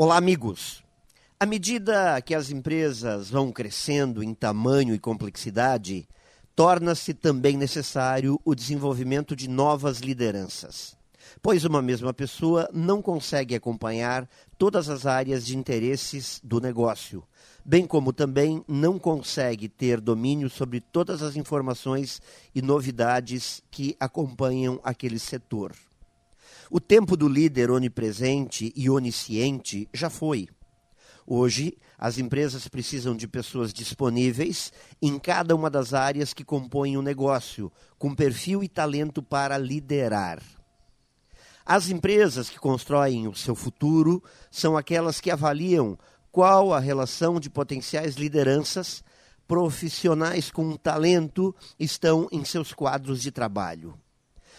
Olá, amigos. À medida que as empresas vão crescendo em tamanho e complexidade, torna-se também necessário o desenvolvimento de novas lideranças, pois uma mesma pessoa não consegue acompanhar todas as áreas de interesses do negócio, bem como também não consegue ter domínio sobre todas as informações e novidades que acompanham aquele setor. O tempo do líder onipresente e onisciente já foi. Hoje, as empresas precisam de pessoas disponíveis em cada uma das áreas que compõem o negócio, com perfil e talento para liderar. As empresas que constroem o seu futuro são aquelas que avaliam qual a relação de potenciais lideranças profissionais com talento estão em seus quadros de trabalho.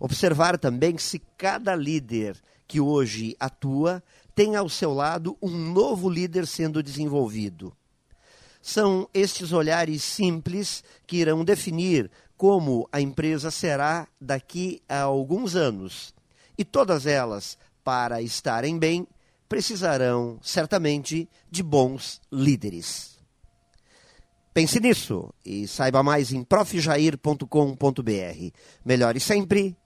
Observar também se cada líder que hoje atua tem ao seu lado um novo líder sendo desenvolvido. São estes olhares simples que irão definir como a empresa será daqui a alguns anos. E todas elas, para estarem bem, precisarão certamente de bons líderes. Pense nisso e saiba mais em profjair.com.br. Melhore sempre